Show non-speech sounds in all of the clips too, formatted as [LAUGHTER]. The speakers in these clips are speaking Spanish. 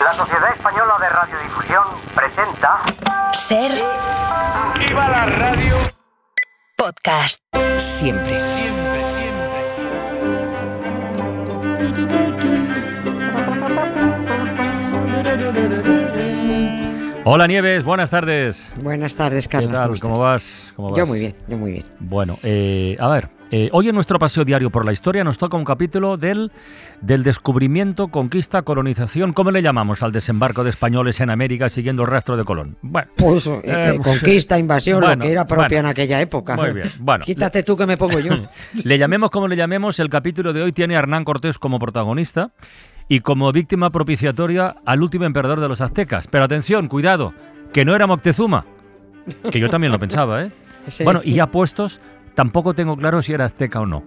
La Sociedad Española de Radiodifusión presenta Ser ¡Viva la radio! podcast. Siempre. Siempre, Hola Nieves, buenas tardes. Buenas tardes, ¿Qué Carlos. tal? ¿Cómo vas? ¿Cómo Yo vas? muy bien, yo muy bien. Bueno, eh, a ver, eh, hoy en nuestro paseo diario por la historia nos toca un capítulo del, del descubrimiento, conquista, colonización. ¿Cómo le llamamos al desembarco de españoles en América siguiendo el rastro de Colón? Bueno, Pues eh, Eh, eh, conquista, invasión, bueno, lo que era propia bueno. en aquella época. Muy bien, bueno. Quítate tú que me pongo yo. [LAUGHS] le llamemos como le llamemos, el capítulo de hoy tiene a Hernán Cortés como protagonista y como víctima propiciatoria al último emperador de los aztecas. Pero atención, cuidado, que no era Moctezuma, que yo también lo pensaba, ¿eh? [LAUGHS] Sí. Bueno, y ya puestos, tampoco tengo claro si era azteca o no.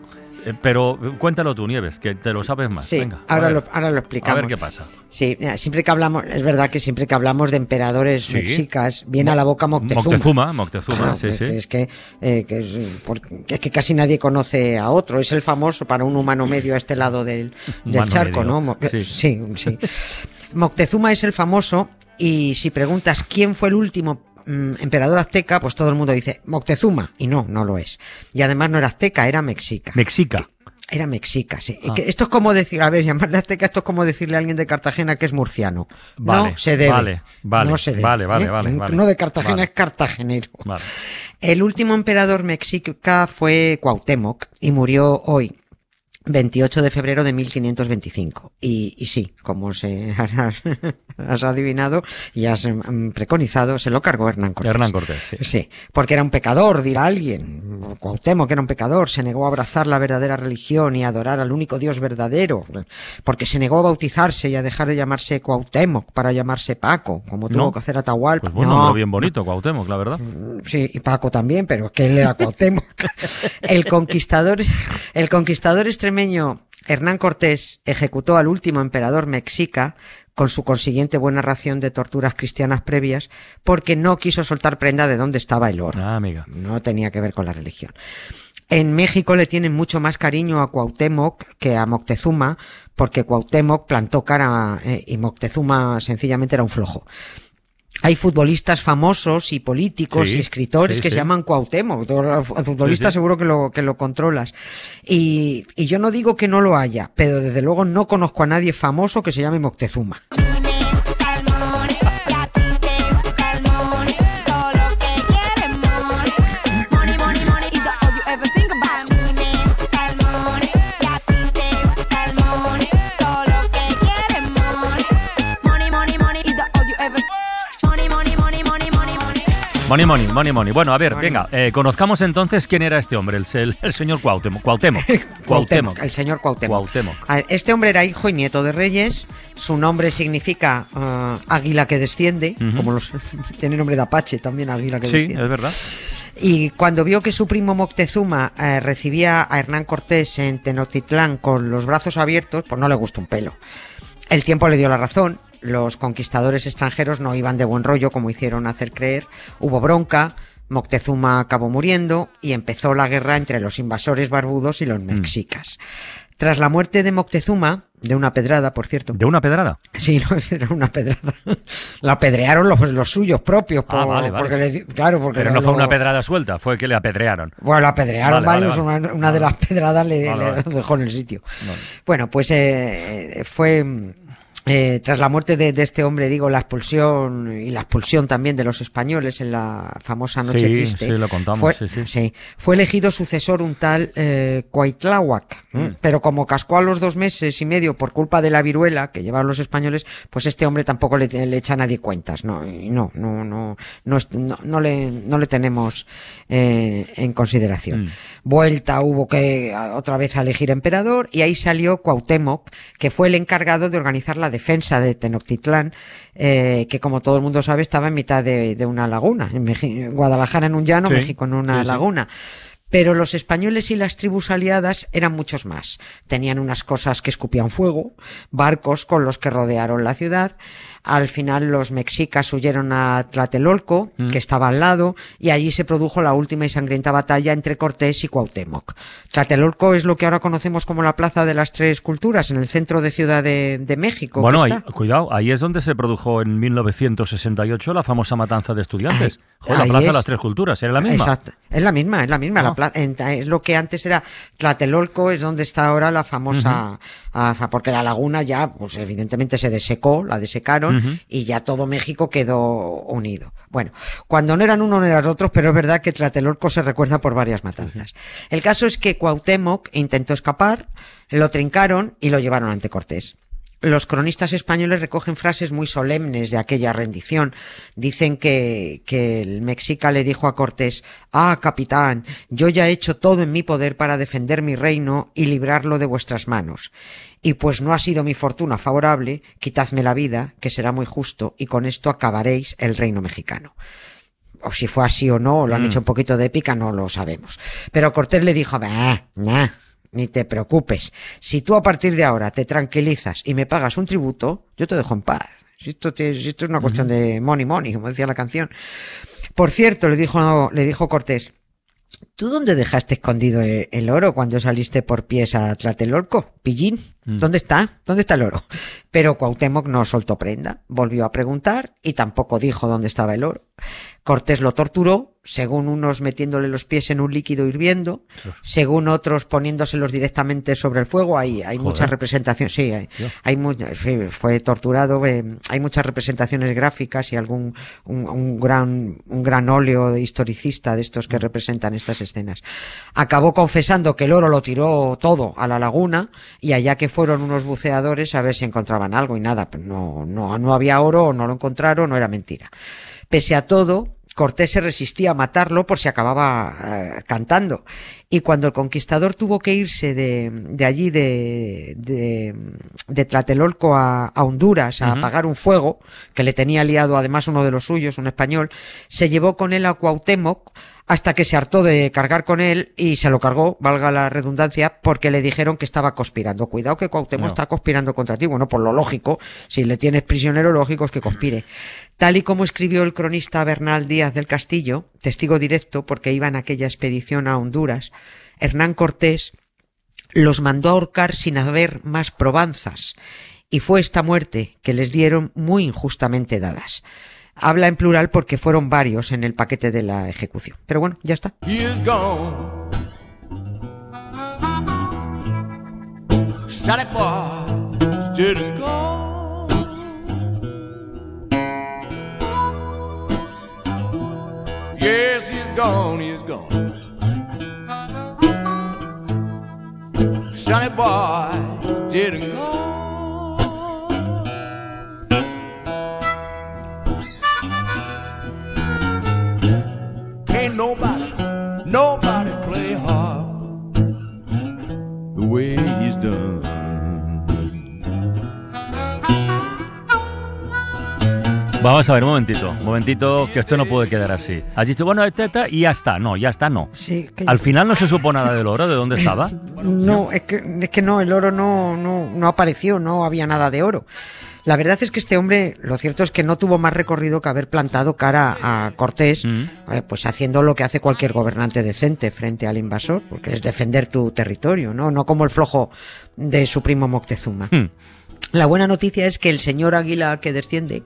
Eh, pero eh, cuéntalo tú, Nieves, que te lo sabes más. Sí, Venga, ahora lo, ahora lo A explicamos. ver qué pasa. Sí, mira, siempre que hablamos, es verdad que siempre que hablamos de emperadores Sí. mexicas, viene a la boca Moctezuma. Moctezuma, Moctezuma, Claro, sí, es sí. que- Es que, eh, que es, porque- es que casi nadie conoce a otro. Es el famoso para un humano medio a este lado del, [LAUGHS] charco, medio, ¿no? Mo- sí. sí, sí. Moctezuma es el famoso y si preguntas quién fue el último mm, emperador azteca, pues todo el mundo dice Moctezuma. Y no, no lo es. Y además no era azteca, era mexica. Mexica. Era mexica, sí. Ah. Que Esto es como decir, a ver, [LAUGHS] llamarle azteca, esto es como decirle a alguien de Cartagena que es murciano. Vale, no se debe. vale, vale, no se debe. vale, vale, ¿eh? vale, vale. No de Cartagena Vale. es cartagenero. El último emperador mexica fue Cuauhtémoc y murió hoy. 28 de febrero de 1525. Y, y sí, como se [LAUGHS] has, has adivinado y has mm, preconizado, se lo cargó Hernán Cortés. Hernán Cortés, sí. Sí, porque era un pecador, dirá alguien. Cuauhtémoc era un pecador, se negó a abrazar la verdadera religión y a adorar al único Dios verdadero, porque se negó a bautizarse y a dejar de llamarse Cuauhtémoc para llamarse Paco, como tuvo que hacer Atahualpa. Pues bueno, No, bien bonito, Cuauhtémoc, la verdad. Sí, y Paco también, pero es que él era Cuauhtémoc. [LAUGHS] el conquistador, el conquistador extremeño Hernán Cortés ejecutó al último emperador mexica con su consiguiente buena ración de torturas cristianas previas, porque no quiso soltar prenda de dónde estaba el oro. Ah, amiga. No tenía que ver con la religión. En México le tienen mucho más cariño a Cuauhtémoc que a Moctezuma, porque Cuauhtémoc plantó cara eh, y Moctezuma sencillamente era un flojo. Hay futbolistas famosos y políticos Sí, y escritores sí, que sí. se llaman Cuauhtémoc. Futbolista seguro que lo, que lo controlas. Y, y yo no digo que no lo haya, pero desde luego no conozco a nadie famoso que se llame Moctezuma. Money. Money, money, money. Bueno, a ver, venga, eh, conozcamos entonces quién era este hombre, el, el- el señor Cuauhtémoc. [LAUGHS] Cuauhtémoc. Cuauhtémoc. El señor Cuauhtémoc. Cuauhtémoc. Este hombre era hijo y nieto de reyes. Su nombre significa ah, águila que desciende, como los [LAUGHS] tiene nombre de Apache también, águila que Sí, desciende. es verdad. Y cuando vio que su primo Moctezuma eh, recibía a Hernán Cortés en Tenochtitlán con los brazos abiertos, pues no le gustó un pelo. El tiempo le dio la razón. Los conquistadores extranjeros no iban de buen rollo como hicieron hacer creer. Hubo bronca. Moctezuma acabó muriendo y empezó la guerra entre los invasores barbudos y los mexicas. Tras la muerte de Moctezuma, de una pedrada, por cierto. ¿De una pedrada? Sí, [LAUGHS] no, era una pedrada. La apedrearon los, los suyos propios. Ah, vale, vale. Porque le claro, porque Pero no fue una pedrada suelta, fue que le apedrearon. bueno, la apedrearon Vale, varios. Una, una de las pedradas le, le dejó en el sitio. Bueno, pues eh, fue mm, eh, tras la muerte de, de este hombre, digo, la expulsión y la expulsión también de los españoles en la famosa Noche Sí, Triste. sí, lo contamos, Fue, sí, sí. fue elegido sucesor un tal eh, Cuaitláhuac. Mm. pero como cascó a los dos meses y medio por culpa de la viruela que llevaban los españoles, pues este hombre tampoco le, le echa a nadie cuentas, no, no, no, no, no, no, no le, no le tenemos eh, en consideración. Mm. Vuelta hubo que otra vez a elegir emperador y ahí salió Cuauhtémoc, que fue el encargado de organizar la defensa de Tenochtitlán, eh, que como todo el mundo sabe estaba en mitad de, de una laguna, en Meji- Guadalajara en un llano, Sí, México en una sí, sí. laguna. Pero los españoles y las tribus aliadas eran muchos más. Tenían unas cosas que escupían fuego, barcos con los que rodearon la ciudad, Al final los mexicas huyeron a Tlatelolco, Mm. que estaba al lado, y allí se produjo la última y sangrienta batalla entre Cortés y Cuauhtémoc. Tlatelolco es lo que ahora conocemos como la Plaza de las Tres Culturas, en el centro de Ciudad de, de México. Bueno, ahí, cuidado, ahí es donde se produjo en 1968 la famosa matanza de estudiantes. [LAUGHS] Joder, la Plaza de las Tres Culturas, ¿era la misma? Exacto. Es la misma, es la misma. Ah. La en- es lo que antes era Tlatelolco, es donde está ahora la famosa, ah, porque la laguna ya, pues evidentemente se desecó, la desecaron Y ya todo México quedó unido. Bueno, cuando no eran uno no eran otros, pero es verdad que Tlatelolco se recuerda por varias matanzas. El caso es que Cuauhtémoc intentó escapar, lo trincaron y lo llevaron ante Cortés. Los cronistas españoles recogen frases muy solemnes de aquella rendición. Dicen que, que el mexica le dijo a Cortés, Ah, capitán, yo ya he hecho todo en mi poder para defender mi reino y librarlo de vuestras manos. Y pues no ha sido mi fortuna favorable, quitadme la vida, que será muy justo, y con esto acabaréis el reino mexicano o si fue así o no, o lo han Mm. hecho un poquito de épica, no lo sabemos. Pero Cortés le dijo, bah, nah, ni te preocupes. Si tú a partir de ahora te tranquilizas y me pagas un tributo, yo te dejo en paz. Esto, te- esto es una cuestión de money money, como decía la canción. Por cierto, le dijo, le dijo Cortés, ¿tú dónde dejaste escondido el, el oro cuando saliste por pies a Tlatelolco? Pillín, Mm. ¿dónde está? ¿Dónde está el oro? Pero Cuauhtémoc no soltó prenda, volvió a preguntar y tampoco dijo dónde estaba el oro. Cortés lo torturó, según unos metiéndole los pies en un líquido hirviendo, según otros poniéndoselos directamente sobre el fuego. Hay, hay Joder. muchas representaciones, sí, hay, hay mu- sí, fue torturado, eh, hay muchas representaciones gráficas y algún un, un gran un gran óleo historicista de estos que representan estas escenas. Acabó confesando que el oro lo tiró todo a la laguna y allá que fueron unos buceadores a ver si encontraban algo y nada, pues no no no había oro, o no lo encontraron, no era mentira. Pese a todo, Cortés se resistía a matarlo por si acababa eh, cantando. Y cuando el conquistador tuvo que irse de, de allí, de, de, de Tlatelolco a, a Honduras, a apagar un fuego, que le tenía liado además uno de los suyos, un español, se llevó con él a Cuauhtémoc hasta que se hartó de cargar con él y se lo cargó, valga la redundancia, porque le dijeron que estaba conspirando. Cuidado que Cuauhtémoc No. está conspirando contra ti. Bueno, por lo lógico, si le tienes prisionero, lógico es que conspire. Tal y como escribió el cronista Bernal Díaz del Castillo, testigo directo porque iba en aquella expedición a Honduras, Hernán Cortés los mandó a ahorcar sin haber más probanzas, y fue esta muerte que les dieron muy injustamente dadas. Habla en plural porque fueron varios en el paquete de la ejecución. Pero bueno, ya está. Yes, he's gone, he's gone. Vamos a ver, un momentito, un momentito, que esto no puede quedar así. Has dicho, bueno, este, este, y ya está. No, ya está, no. Sí, que Al final no se supo nada del oro, de dónde estaba. [LAUGHS] No, es que, es que no, el oro no, no, no apareció, no había nada de oro. La verdad es que este hombre, lo cierto es que no tuvo más recorrido que haber plantado cara a Cortés, Mm. eh, pues haciendo lo que hace cualquier gobernante decente frente al invasor, porque es defender tu territorio, ¿no? No como el flojo de su primo Moctezuma. Hmm. La buena noticia es que el señor Águila que desciende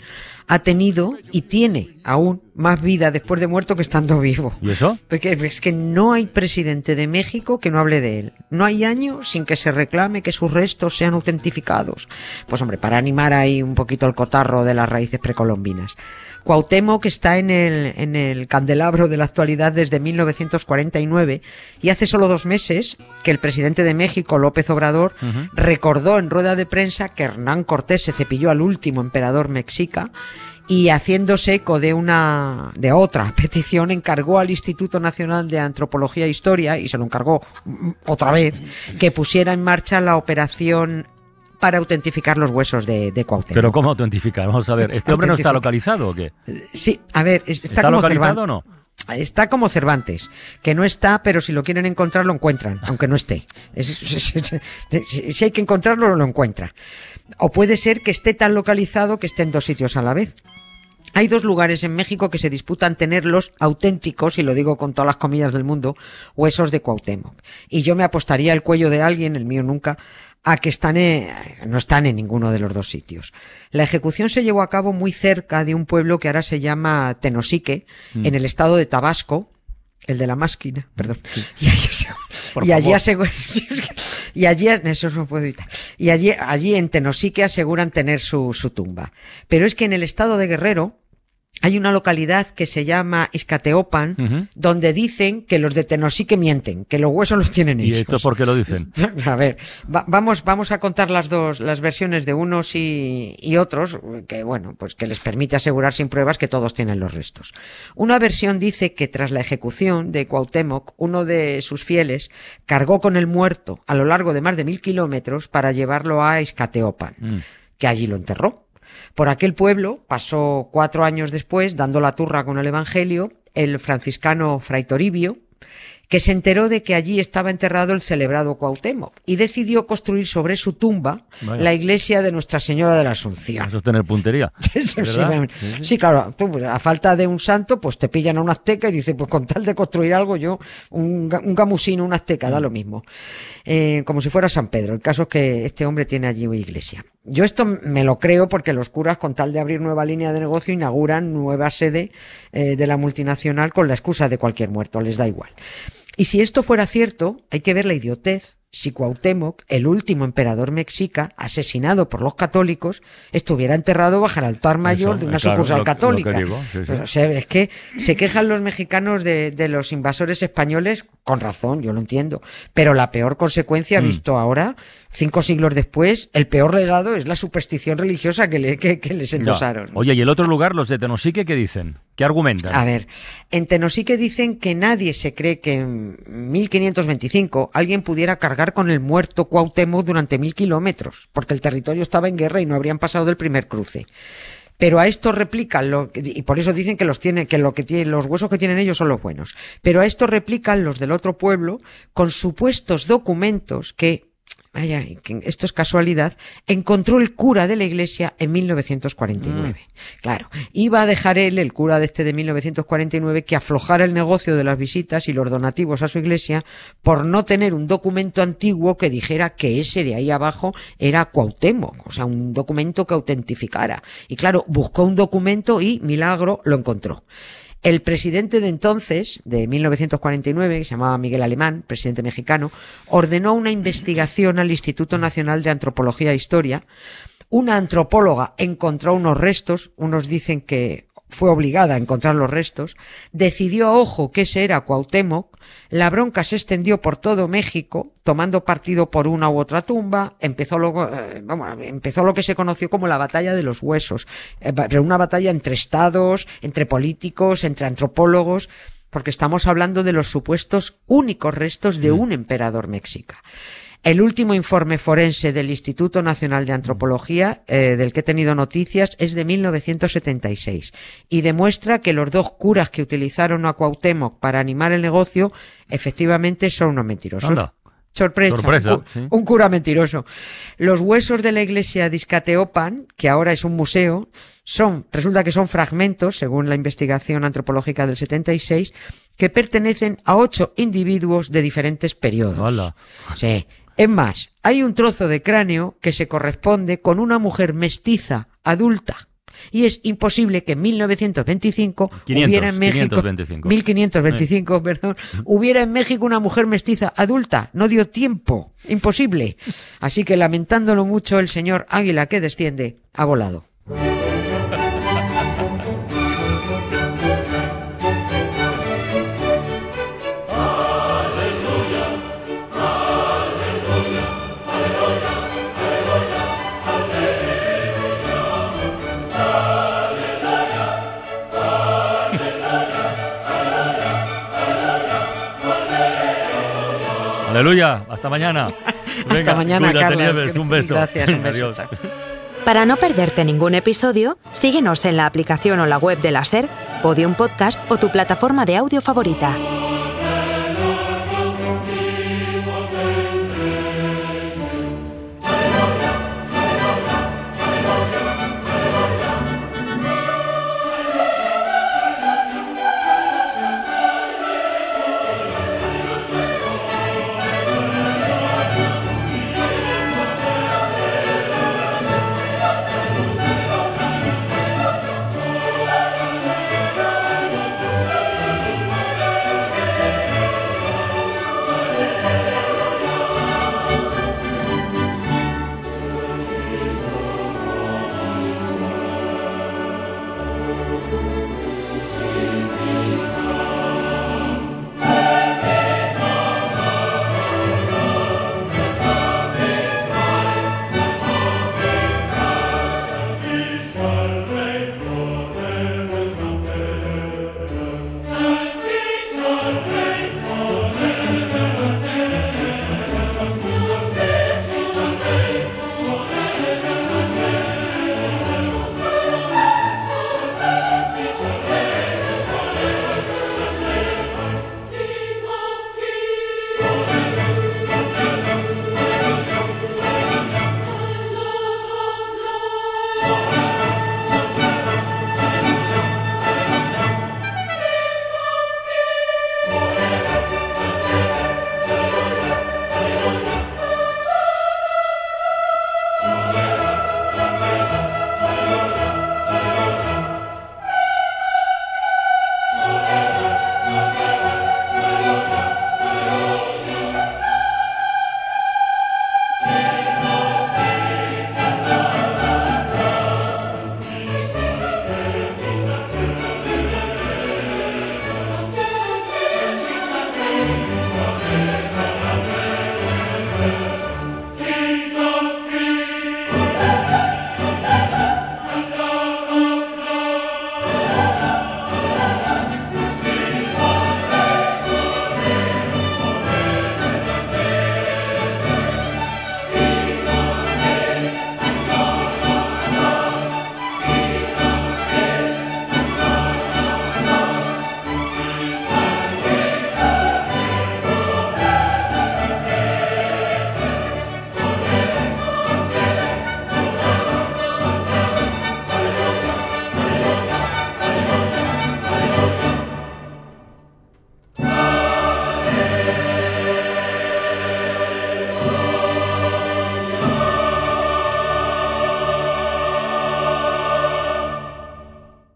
ha tenido y tiene aún más vida después de muerto que estando vivo. ¿Y eso? Porque es que no hay presidente de México que no hable de él. No hay año sin que se reclame que sus restos sean autentificados. Pues hombre, para animar ahí un poquito el cotarro de las raíces precolombinas. Cuauhtémoc está en el, en el candelabro de la actualidad desde 1949 y hace solo dos meses que el presidente de México, López Obrador, recordó en rueda de prensa que Hernán Cortés se cepilló al último emperador mexica y haciéndose eco de una de otra [LAUGHS] petición encargó al Instituto Nacional de Antropología e Historia y se lo encargó mm, otra vez que pusiera en marcha la operación para autentificar los huesos de, de Cuauhtémoc. Pero ¿cómo autentificar? Vamos a ver, ¿este hombre no está localizado o qué? Sí, a ver, es- está, ¿Está, como localizado Cervantes. o no? Está como Cervantes, que no está, pero si lo quieren encontrar lo encuentran, aunque no esté. Es- es- es- es- si hay que encontrarlo, lo encuentra. O puede ser que esté tan localizado que esté en dos sitios a la vez. Hay dos lugares en México que se disputan tener los auténticos, y lo digo con todas las comillas del mundo, huesos de Cuauhtémoc. Y yo me apostaría el cuello de alguien, el mío nunca, a que están en- no están en ninguno de los dos sitios. La ejecución se llevó a cabo muy cerca de un pueblo que ahora se llama Tenosique, en el estado de Tabasco, el de la máquina, perdón. [LAUGHS] Y allí, Por y allí aseguran, [LAUGHS] y allí, eso no puedo evitar. Y allí, allí en Tenosique aseguran tener su, su tumba. Pero es que en el estado de Guerrero hay una localidad que se llama Izcateopan, Ujú. donde dicen que los de Tenosique mienten, que los huesos los tienen ¿Y ellos. esto por qué lo dicen? [LAUGHS] A ver, va- vamos, vamos a contar las dos, las versiones de unos y, y otros, que bueno, pues que les permite asegurar sin pruebas que todos tienen los restos. Una versión dice que tras la ejecución de Cuauhtémoc, uno de sus fieles cargó con el muerto a lo largo de más de mil kilómetros para llevarlo a Izcateopan, Mm. que allí lo enterró. Por aquel pueblo pasó cuatro años después, dando la turra con el Evangelio, el franciscano Fray Toribio, que se enteró de que allí estaba enterrado el celebrado Cuauhtémoc y decidió construir sobre su tumba Vaya. la iglesia de Nuestra Señora de la Asunción. Eso es tener puntería. [LAUGHS] Sí, sí, ¿Verdad? sí, sí, claro, tú, pues, a falta de un santo, pues te pillan a un azteca y dices, pues con tal de construir algo, yo, un, un gamusino, un azteca, Mm. da lo mismo. Eh, como si fuera San Pedro. El caso es que este hombre tiene allí una iglesia. Yo esto me lo creo porque los curas, con tal de abrir nueva línea de negocio, inauguran nueva sede eh, de la multinacional con la excusa de cualquier muerto, les da igual. Y si esto fuera cierto, hay que ver la idiotez si Cuauhtémoc, el último emperador mexica, asesinado por los católicos, estuviera enterrado bajo el altar mayor Eso, de una claro, sucursal lo lo católica. digo, sí, sí. Pero, o sea, es que se quejan los mexicanos de, de los invasores españoles, con razón, yo lo entiendo. Pero la peor consecuencia, Mm. visto ahora, cinco siglos después, el peor legado es la superstición religiosa que, le, que, que les endosaron. Oye, ¿y el otro lugar, los de Tenosique, qué dicen? ¿Qué argumentan? A ver, en Tenosique dicen que nadie se cree que en 1525 alguien pudiera cargar con el muerto Cuauhtémoc durante mil kilómetros, porque el territorio estaba en guerra y no habrían pasado del primer cruce. Pero a esto replican lo y por eso dicen que los tiene, que lo que tiene, los huesos que tienen ellos son los buenos. Pero a esto replican los del otro pueblo con supuestos documentos que Vaya, esto es casualidad, encontró el cura de la iglesia en 1949. Claro, iba a dejar él, el cura de este de 1949, que aflojara el negocio de las visitas y los donativos a su iglesia por no tener un documento antiguo que dijera que ese de ahí abajo era Cuauhtémoc, o sea, un documento que autentificara. Y claro, buscó un documento y, milagro, lo encontró. El presidente de entonces, de 1949, que se llamaba Miguel Alemán, presidente mexicano, ordenó una investigación al Instituto Nacional de Antropología e Historia. Una antropóloga encontró unos restos, unos dicen que fue obligada a encontrar los restos, decidió a ojo que ese era Cuauhtémoc, la bronca se extendió por todo México, tomando partido por una u otra tumba, empezó luego, eh, empezó lo que se conoció como la batalla de los huesos, eh, una batalla entre estados, entre políticos, entre antropólogos, porque estamos hablando de los supuestos únicos restos de un emperador mexica. El último informe forense del Instituto Nacional de Antropología, eh, del que he tenido noticias, es de 1976 y demuestra que los dos curas que utilizaron a Cuauhtémoc para animar el negocio, efectivamente son unos mentirosos. Anda. Sorpresa. Sorpresa, un, cu- sí. un cura mentiroso. Los huesos de la iglesia de que ahora es un museo, son, resulta que son fragmentos, según la investigación antropológica del 76, que pertenecen a ocho individuos de diferentes periodos. Hala. Sí. Es más, hay un trozo de cráneo que se corresponde con una mujer mestiza, adulta. Y es imposible que en 1925 hubiera en México 525. 1525, perdón, hubiera en México una mujer mestiza adulta. No dio tiempo. Imposible. Así que lamentándolo mucho, el señor Águila que desciende ha volado. Aleluya, hasta mañana. [LAUGHS] Hasta mañana, cuídate, Carlos. Nieves, un beso. Gracias, un beso. Adiós. Para no perderte ningún episodio, síguenos en la aplicación o la web de la SER, Podium Podcast o tu plataforma de audio favorita.